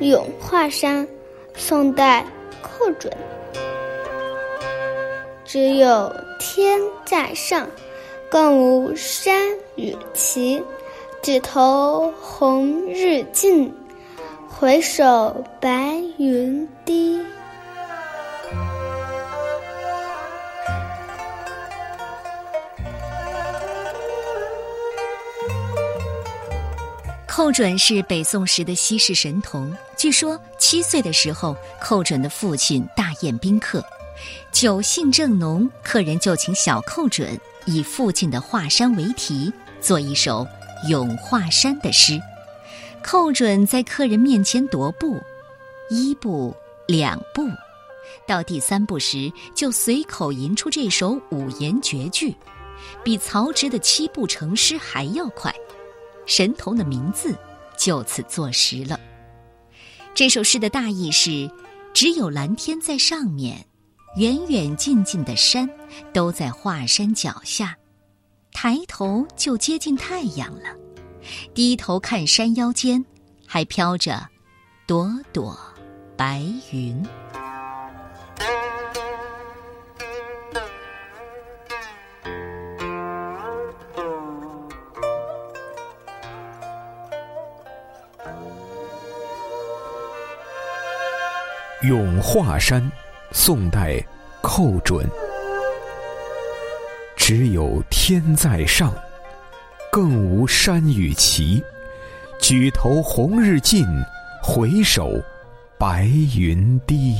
咏华山，宋代寇准。只有天在上，更无山与齐。举头红日近，回首白云寇准是北宋时的西式神童。据说七岁的时候，寇准的父亲大宴宾客，酒兴正浓，客人就请小寇准以父亲的华山为题，做一首咏华山的诗。寇准在客人面前踱步，一步两步，到第三步时，就随口吟出这首五言绝句，比曹植的七步成诗还要快。神童的名字就此坐实了。这首诗的大意是：只有蓝天在上面，远远近近的山都在华山脚下，抬头就接近太阳了。低头看山腰间，还飘着朵朵白云。咏华山，宋代，寇准。只有天在上，更无山与齐。举头红日近，回首白云低。